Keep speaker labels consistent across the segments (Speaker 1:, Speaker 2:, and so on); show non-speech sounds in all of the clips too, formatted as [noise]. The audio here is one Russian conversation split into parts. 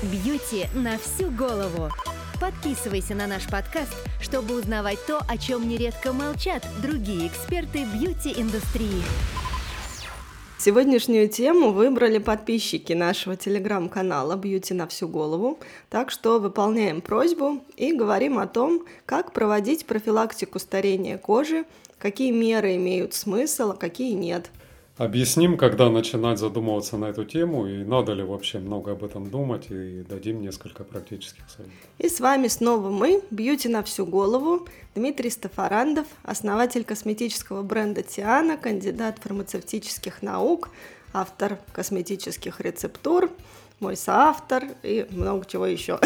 Speaker 1: Бьюти на всю голову. Подписывайся на наш подкаст, чтобы узнавать то, о чем нередко молчат другие эксперты бьюти-индустрии.
Speaker 2: Сегодняшнюю тему выбрали подписчики нашего телеграм-канала «Бьюти на всю голову», так что выполняем просьбу и говорим о том, как проводить профилактику старения кожи, какие меры имеют смысл, а какие нет –
Speaker 3: Объясним, когда начинать задумываться на эту тему и надо ли вообще много об этом думать и дадим несколько практических советов.
Speaker 2: И с вами снова мы, Бьюти на всю голову, Дмитрий Стафарандов, основатель косметического бренда Тиана, кандидат фармацевтических наук, автор косметических рецептур, мой соавтор и много чего еще.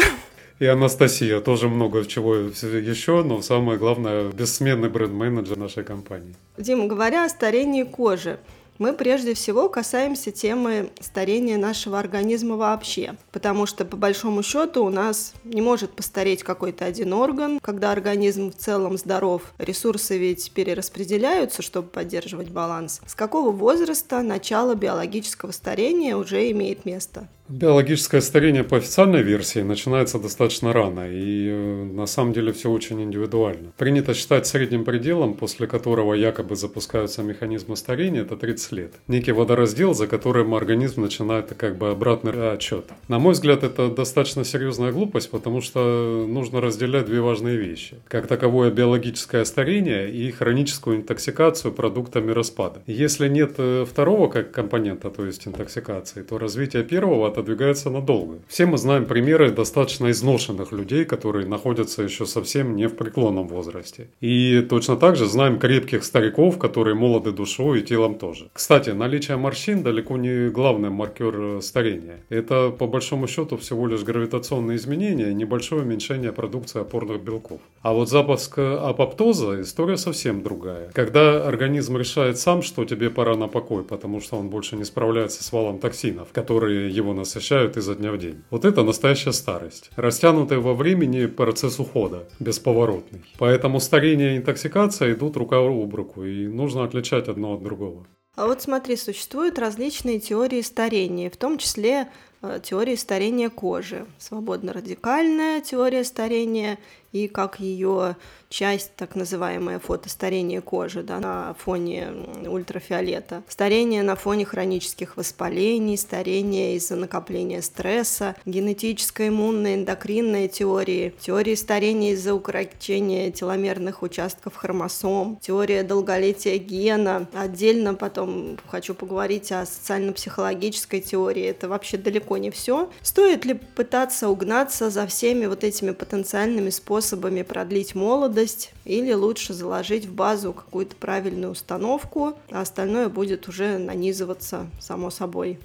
Speaker 3: И Анастасия, тоже много чего еще, но самое главное, бессменный бренд-менеджер нашей компании.
Speaker 2: Дима, говоря о старении кожи, мы прежде всего касаемся темы старения нашего организма вообще, потому что по большому счету у нас не может постареть какой-то один орган, когда организм в целом здоров. Ресурсы ведь перераспределяются, чтобы поддерживать баланс. С какого возраста начало биологического старения уже имеет место?
Speaker 3: Биологическое старение по официальной версии начинается достаточно рано, и э, на самом деле все очень индивидуально. Принято считать средним пределом, после которого якобы запускаются механизмы старения, это 30 лет. Некий водораздел, за которым организм начинает как бы обратный отчет. На мой взгляд, это достаточно серьезная глупость, потому что нужно разделять две важные вещи. Как таковое биологическое старение и хроническую интоксикацию продуктами распада. Если нет э, второго как компонента, то есть интоксикации, то развитие первого отодвигается надолго. Все мы знаем примеры достаточно изношенных людей, которые находятся еще совсем не в преклонном возрасте. И точно так же знаем крепких стариков, которые молоды душой и телом тоже. Кстати, наличие морщин далеко не главный маркер э, старения. Это по большому счету всего лишь гравитационные изменения и небольшое уменьшение продукции опорных белков. А вот запуск апоптоза история совсем другая. Когда организм решает сам, что тебе пора на покой, потому что он больше не справляется с валом токсинов, которые его насыщают изо дня в день. Вот это настоящая старость. Растянутый во времени процесс ухода, бесповоротный. Поэтому старение и интоксикация идут рука об руку, и нужно отличать одно от другого.
Speaker 2: А вот смотри, существуют различные теории старения, в том числе э, теории старения кожи, свободно-радикальная теория старения и как ее часть, так называемое фотостарение кожи да, на фоне ультрафиолета, старение на фоне хронических воспалений, старение из-за накопления стресса, генетическая иммунная эндокринная теории, теории старения из-за укорочения теломерных участков хромосом, теория долголетия гена. Отдельно потом хочу поговорить о социально-психологической теории. Это вообще далеко не все. Стоит ли пытаться угнаться за всеми вот этими потенциальными способами продлить молодость, молодость, или лучше заложить в базу какую-то правильную установку, а остальное будет уже нанизываться само собой.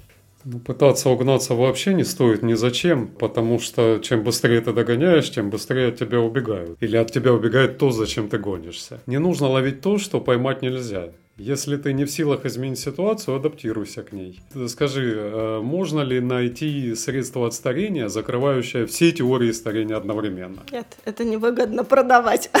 Speaker 3: Ну, пытаться угнаться вообще не стоит ни зачем, потому что чем быстрее ты догоняешь, тем быстрее от тебя убегают. Или от тебя убегает то, зачем ты гонишься. Не нужно ловить то, что поймать нельзя. Если ты не в силах изменить ситуацию, адаптируйся к ней. Скажи, э, можно ли найти средство от старения, закрывающее все теории старения одновременно?
Speaker 2: Нет, это невыгодно продавать.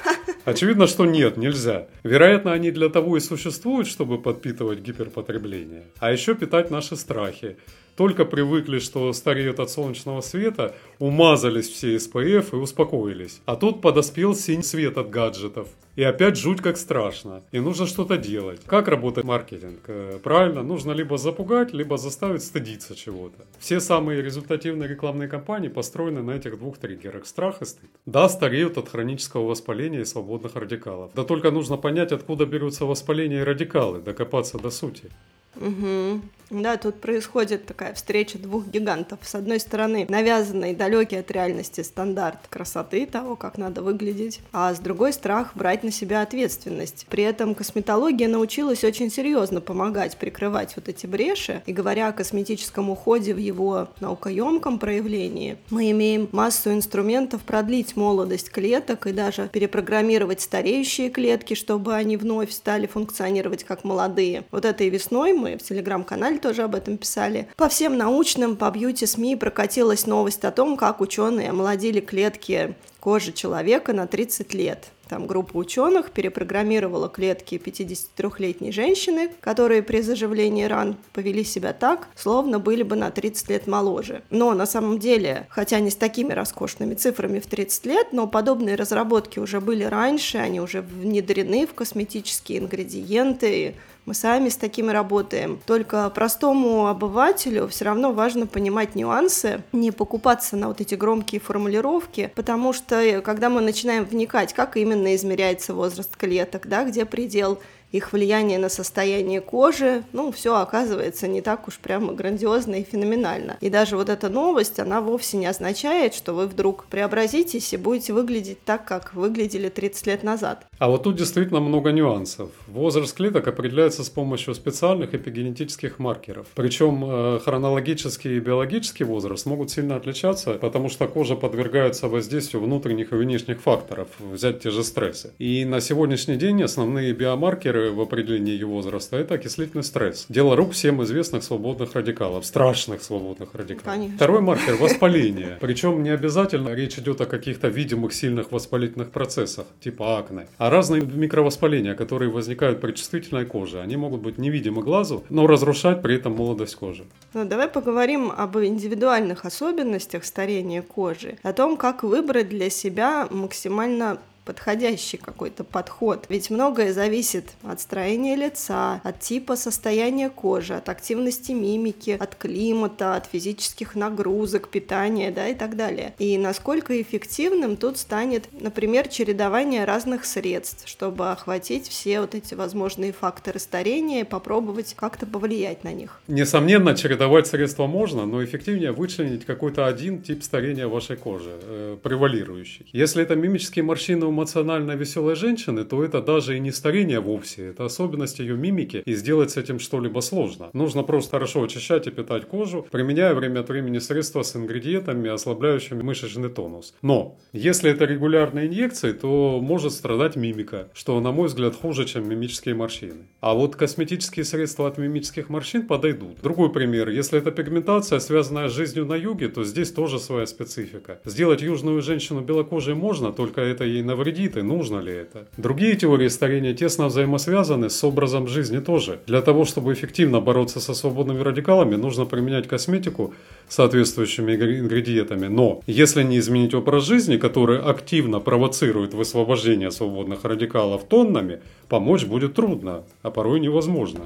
Speaker 2: [laughs]
Speaker 3: Очевидно, что нет, нельзя. Вероятно, они для того и существуют, чтобы подпитывать гиперпотребление, а еще питать наши страхи только привыкли, что стареют от солнечного света, умазались все SPF и успокоились. А тут подоспел синий свет от гаджетов. И опять жуть как страшно. И нужно что-то делать. Как работает маркетинг? Э, правильно, нужно либо запугать, либо заставить стыдиться чего-то. Все самые результативные рекламные кампании построены на этих двух триггерах. Страх и стыд. Да, стареют от хронического воспаления и свободных радикалов. Да только нужно понять, откуда берутся воспаления и радикалы, докопаться до сути.
Speaker 2: Угу. Да, тут происходит такая встреча двух гигантов. С одной стороны, навязанный далекий от реальности стандарт красоты, того, как надо выглядеть, а с другой страх брать на себя ответственность. При этом косметология научилась очень серьезно помогать прикрывать вот эти бреши. И говоря о косметическом уходе в его наукоемком проявлении, мы имеем массу инструментов продлить молодость клеток и даже перепрограммировать стареющие клетки, чтобы они вновь стали функционировать как молодые. Вот этой весной мы в телеграм-канале тоже об этом писали. По всем научным, по бьюти-СМИ прокатилась новость о том, как ученые омолодили клетки кожи человека на 30 лет. Там группа ученых перепрограммировала клетки 53-летней женщины, которые при заживлении ран повели себя так, словно были бы на 30 лет моложе. Но на самом деле, хотя не с такими роскошными цифрами в 30 лет, но подобные разработки уже были раньше, они уже внедрены в косметические ингредиенты, мы сами с такими работаем. Только простому обывателю все равно важно понимать нюансы, не покупаться на вот эти громкие формулировки, потому что э, когда мы начинаем вникать, как именно измеряется возраст клеток, да, где предел их влияние на состояние кожи, ну, все оказывается не так уж прямо грандиозно и феноменально. И даже вот эта новость, она вовсе не означает, что вы вдруг преобразитесь и будете выглядеть так, как выглядели 30 лет назад.
Speaker 3: А вот тут действительно много нюансов. Возраст клеток определяется с помощью специальных эпигенетических маркеров. Причем э, хронологический и биологический возраст могут сильно отличаться, потому что кожа подвергается воздействию внутренних и внешних факторов, взять те же стрессы. И на сегодняшний день основные биомаркеры в определении ее возраста, это окислительный стресс. Дело рук всем известных свободных радикалов, страшных свободных радикалов.
Speaker 2: Конечно.
Speaker 3: Второй маркер – воспаление. Причем не обязательно речь идет о каких-то видимых сильных воспалительных процессах, типа акне, а разные микровоспаления, которые возникают при чувствительной коже. Они могут быть невидимы глазу, но разрушать при этом молодость кожи.
Speaker 2: Ну, давай поговорим об индивидуальных особенностях старения кожи, о том, как выбрать для себя максимально подходящий какой-то подход. Ведь многое зависит от строения лица, от типа состояния кожи, от активности мимики, от климата, от физических нагрузок, питания, да, и так далее. И насколько эффективным тут станет, например, чередование разных средств, чтобы охватить все вот эти возможные факторы старения и попробовать как-то повлиять на них.
Speaker 3: Несомненно, чередовать средства можно, но эффективнее вычленить какой-то один тип старения вашей кожи, э, превалирующий. Если это мимические морщины эмоционально веселой женщины, то это даже и не старение вовсе, это особенность ее мимики, и сделать с этим что-либо сложно. Нужно просто хорошо очищать и питать кожу, применяя время от времени средства с ингредиентами, ослабляющими мышечный тонус. Но, если это регулярные инъекции, то может страдать мимика, что, на мой взгляд, хуже, чем мимические морщины. А вот косметические средства от мимических морщин подойдут. Другой пример. Если это пигментация, связанная с жизнью на юге, то здесь тоже своя специфика. Сделать южную женщину белокожей можно, только это ей навредит навредит и нужно ли это. Другие теории старения тесно взаимосвязаны с образом жизни тоже. Для того, чтобы эффективно бороться со свободными радикалами, нужно применять косметику соответствующими ингредиентами. Но если не изменить образ жизни, который активно провоцирует высвобождение свободных радикалов тоннами, помочь будет трудно, а порой невозможно.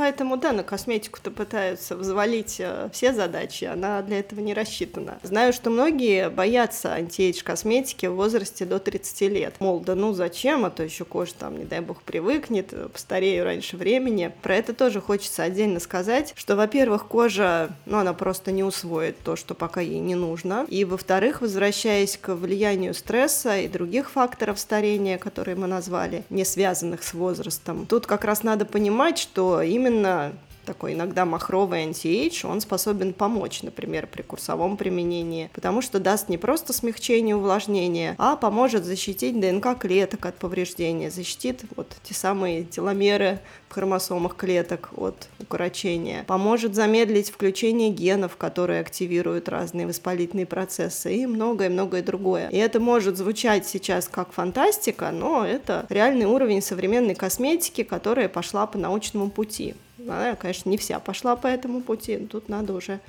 Speaker 2: Поэтому, да, на косметику-то пытаются взвалить э, все задачи, она для этого не рассчитана. Знаю, что многие боятся антиэйдж косметики в возрасте до 30 лет. Мол, да ну зачем, а то еще кожа там, не дай бог, привыкнет, э, постарею раньше времени. Про это тоже хочется отдельно сказать, что, во-первых, кожа, ну, она просто не усвоит то, что пока ей не нужно. И, во-вторых, возвращаясь к влиянию стресса и других факторов старения, которые мы назвали, не связанных с возрастом, тут как раз надо понимать, что именно именно такой иногда махровый антиэйдж, он способен помочь, например, при курсовом применении, потому что даст не просто смягчение увлажнения, а поможет защитить ДНК клеток от повреждения, защитит вот те самые теломеры в хромосомах клеток от укорочения, поможет замедлить включение генов, которые активируют разные воспалительные процессы и многое-многое другое. И это может звучать сейчас как фантастика, но это реальный уровень современной косметики, которая пошла по научному пути. Она, конечно, не вся пошла по этому пути, тут надо уже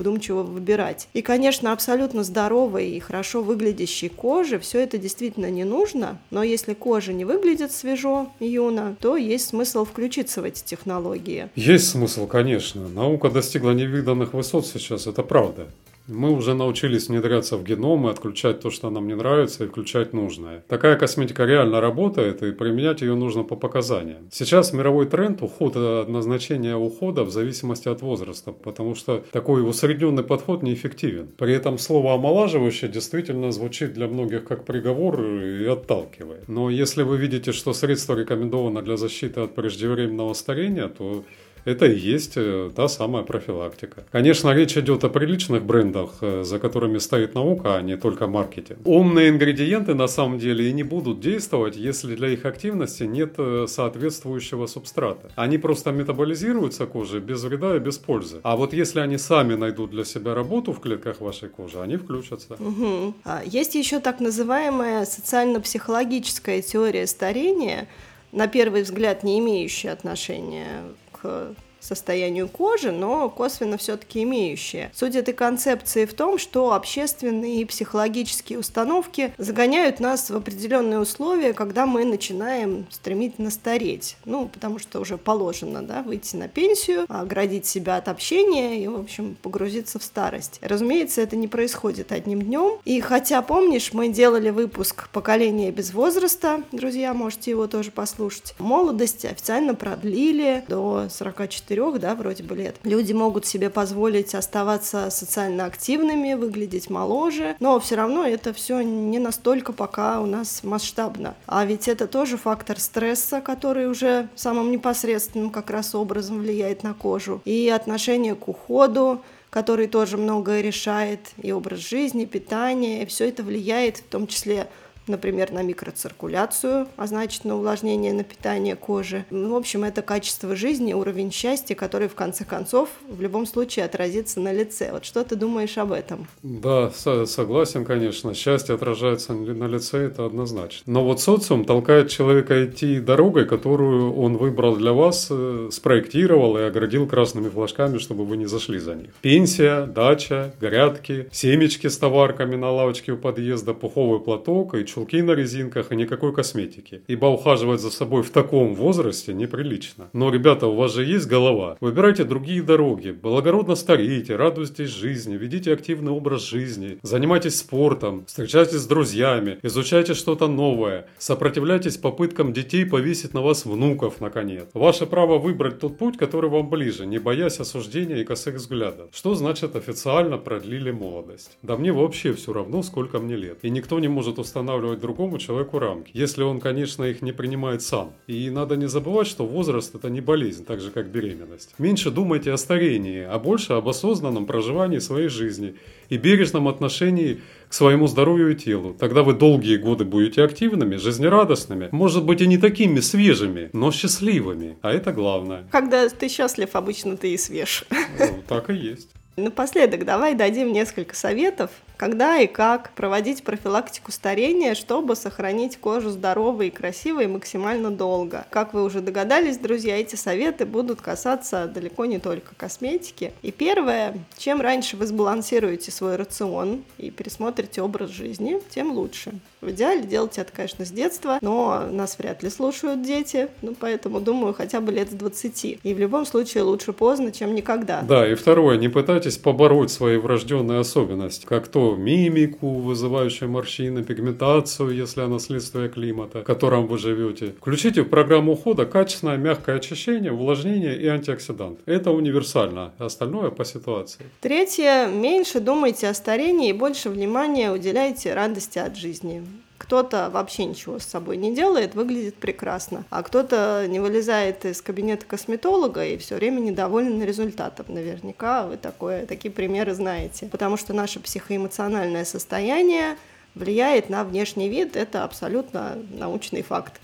Speaker 2: вдумчиво выбирать. И, конечно, абсолютно здоровой и хорошо выглядящей кожи все это действительно не нужно, но если кожа не выглядит свежо, юно, то есть смысл включиться в эти технологии.
Speaker 3: Есть смысл, конечно. Наука достигла невиданных высот сейчас, это правда. Мы уже научились внедряться в геном и отключать то, что нам не нравится, и включать нужное. Такая косметика реально работает, и применять ее нужно по показаниям. Сейчас мировой тренд уход от назначения ухода в зависимости от возраста, потому что такой усредненный подход неэффективен. При этом слово омолаживающее действительно звучит для многих как приговор и отталкивает. Но если вы видите, что средство рекомендовано для защиты от преждевременного старения, то Это и есть э, та самая профилактика. Конечно, речь идет о приличных брендах, э, за которыми стоит наука, а не только маркетинг. Умные ингредиенты на самом деле и не будут действовать, если для их активности нет э, соответствующего субстрата. Они просто метаболизируются кожей без вреда и без пользы. А вот если они сами найдут для себя работу в клетках вашей кожи, они включатся.
Speaker 2: Угу. Есть еще так называемая социально-психологическая теория старения, на первый взгляд не имеющая отношения к состоянию кожи, но косвенно все-таки имеющие. Суть этой концепции в том, что общественные и психологические установки загоняют нас в определенные условия, когда мы начинаем стремительно стареть. Ну, потому что уже положено, да, выйти на пенсию, оградить себя от общения и, в общем, погрузиться в старость. Разумеется, это не происходит одним днем. И хотя, помнишь, мы делали выпуск «Поколение без возраста», друзья, можете его тоже послушать, молодость официально продлили до 44 четырех, да, вроде бы лет, люди могут себе позволить оставаться социально активными, выглядеть моложе, но все равно это все не настолько пока у нас масштабно. А ведь это тоже фактор стресса, который уже самым непосредственным как раз образом влияет на кожу. И отношение к уходу, который тоже многое решает, и образ жизни, питание, и все это влияет в том числе например, на микроциркуляцию, а значит на увлажнение, на питание кожи. Ну, в общем, это качество жизни, уровень счастья, который в конце концов в любом случае отразится на лице. Вот что ты думаешь об этом?
Speaker 3: Да, согласен, конечно. Счастье отражается на лице, это однозначно. Но вот социум толкает человека идти дорогой, которую он выбрал для вас, э, спроектировал и оградил красными флажками, чтобы вы не зашли за них. Пенсия, дача, грядки, семечки с товарками на лавочке у подъезда, пуховый платок и чулки на резинках и никакой косметики. Ибо ухаживать за собой в таком возрасте неприлично. Но, ребята, у вас же есть голова. Выбирайте другие дороги. Благородно старейте, радуйтесь жизни, ведите активный образ жизни, занимайтесь спортом, встречайтесь с друзьями, изучайте что-то новое, сопротивляйтесь попыткам детей повесить на вас внуков, наконец. Ваше право выбрать тот путь, который вам ближе, не боясь осуждения и косых взглядов. Что значит официально продлили молодость? Да мне вообще все равно, сколько мне лет. И никто не может устанавливать устанавливать другому человеку рамки, если он, конечно, их не принимает сам. И надо не забывать, что возраст – это не болезнь, так же, как беременность. Меньше думайте о старении, а больше об осознанном проживании своей жизни и бережном отношении к своему здоровью и телу. Тогда вы долгие годы будете активными, жизнерадостными, может быть и не такими свежими, но счастливыми. А это главное.
Speaker 2: Когда ты счастлив, обычно ты и свеж.
Speaker 3: Ну, так и есть. [laughs]
Speaker 2: Напоследок давай дадим несколько советов, когда и как проводить профилактику старения, чтобы сохранить кожу здоровой и красивой максимально долго. Как вы уже догадались, друзья, эти советы будут касаться далеко не только косметики. И первое, чем раньше вы сбалансируете свой рацион и пересмотрите образ жизни, тем лучше. В идеале делать это, конечно, с детства, но нас вряд ли слушают дети, ну, поэтому, думаю, хотя бы лет с 20. И в любом случае лучше поздно, чем никогда.
Speaker 3: Да, и второе, не пытайтесь побороть свои врожденные особенности, как то мимику, вызывающую морщины, пигментацию, если она следствие климата, в котором вы живете. Включите в программу ухода качественное мягкое очищение, увлажнение и антиоксидант. Это универсально, остальное по ситуации.
Speaker 2: Третье. Меньше думайте о старении и больше внимания уделяйте радости от жизни. Кто-то вообще ничего с собой не делает, выглядит прекрасно, а кто-то не вылезает из кабинета косметолога и все время недоволен результатом. Наверняка вы такое, такие примеры знаете. Потому что наше психоэмоциональное состояние влияет на внешний вид, это абсолютно научный факт.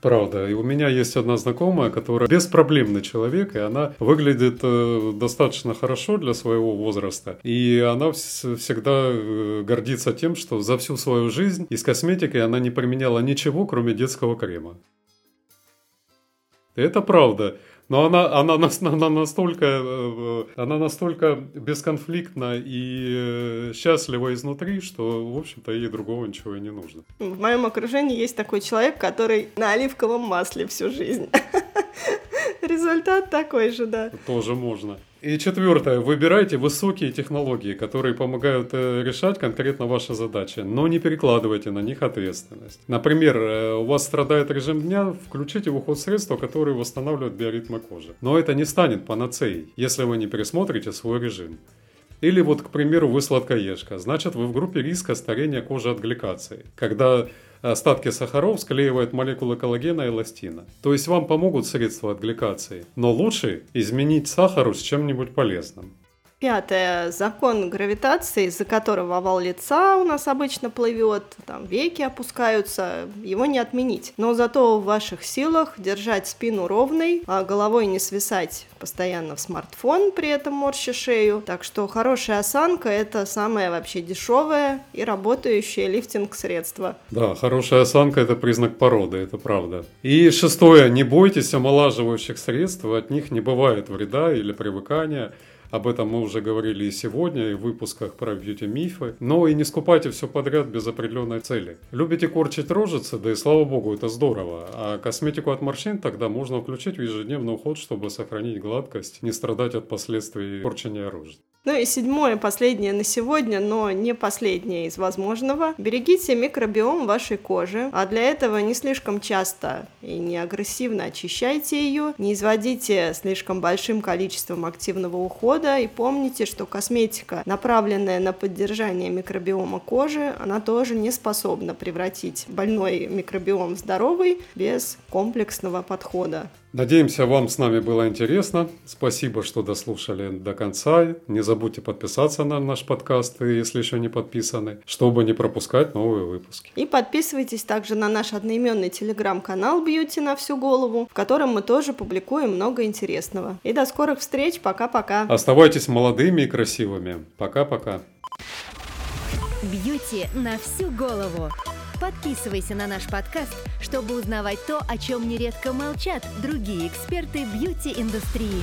Speaker 3: Правда. И у меня есть одна знакомая, которая беспроблемный человек, и она выглядит э, достаточно хорошо для своего возраста. И она всегда э, гордится тем, что за всю свою жизнь из косметики она не применяла ничего, кроме детского крема. Это правда. Но она, она, она настолько, э, она настолько бесконфликтна и э, счастлива изнутри, что, в общем-то, ей другого ничего и не нужно.
Speaker 2: В моем окружении есть такой человек, который на оливковом масле всю жизнь. [laughs] Результат такой же, да.
Speaker 3: Тоже можно. И четвертое. Выбирайте высокие технологии, которые помогают э, решать конкретно ваши задачи, но не перекладывайте на них ответственность. Например, э, у вас страдает режим дня, включите в уход средства, которые восстанавливают биоритмы кожи. Но это не станет панацеей, если вы не пересмотрите свой режим. Или вот, к примеру, вы сладкоежка, значит вы в группе риска старения кожи от гликации, когда остатки сахаров склеивают молекулы коллагена и эластина. То есть вам помогут средства от гликации. Но лучше изменить сахару с чем-нибудь полезным.
Speaker 2: Пятое. Закон гравитации, из-за которого овал лица у нас обычно плывет, там веки опускаются, его не отменить. Но зато в ваших силах держать спину ровной, а головой не свисать постоянно в смартфон, при этом морща шею. Так что хорошая осанка – это самое вообще дешевое и работающее лифтинг-средство.
Speaker 3: Да, хорошая осанка – это признак породы, это правда. И шестое. Не бойтесь омолаживающих средств, от них не бывает вреда или привыкания. Об этом мы уже говорили и сегодня, и в выпусках про бьюти-мифы. Но и не скупайте все подряд без определенной цели. Любите корчить рожицы, да и слава богу, это здорово. А косметику от морщин тогда можно включить в ежедневный уход, чтобы сохранить гладкость, не страдать от последствий корчения рожиц.
Speaker 2: Ну и седьмое, последнее на сегодня, но не последнее из возможного. Берегите микробиом вашей кожи, а для этого не слишком часто и не агрессивно очищайте ее, не изводите слишком большим количеством активного ухода и помните, что косметика, направленная на поддержание микробиома кожи, она тоже не способна превратить больной микробиом в здоровый без комплексного подхода.
Speaker 3: Надеемся, вам с нами было интересно. Спасибо, что дослушали до конца. Не забудьте подписаться на наш подкаст, если еще не подписаны, чтобы не пропускать новые выпуски.
Speaker 2: И подписывайтесь также на наш одноименный телеграм-канал Бьюти на всю голову, в котором мы тоже публикуем много интересного. И до скорых встреч. Пока-пока.
Speaker 3: Оставайтесь молодыми и красивыми. Пока-пока.
Speaker 1: Бьюти на всю голову. Подписывайся на наш подкаст, чтобы узнавать то, о чем нередко молчат другие эксперты бьюти-индустрии.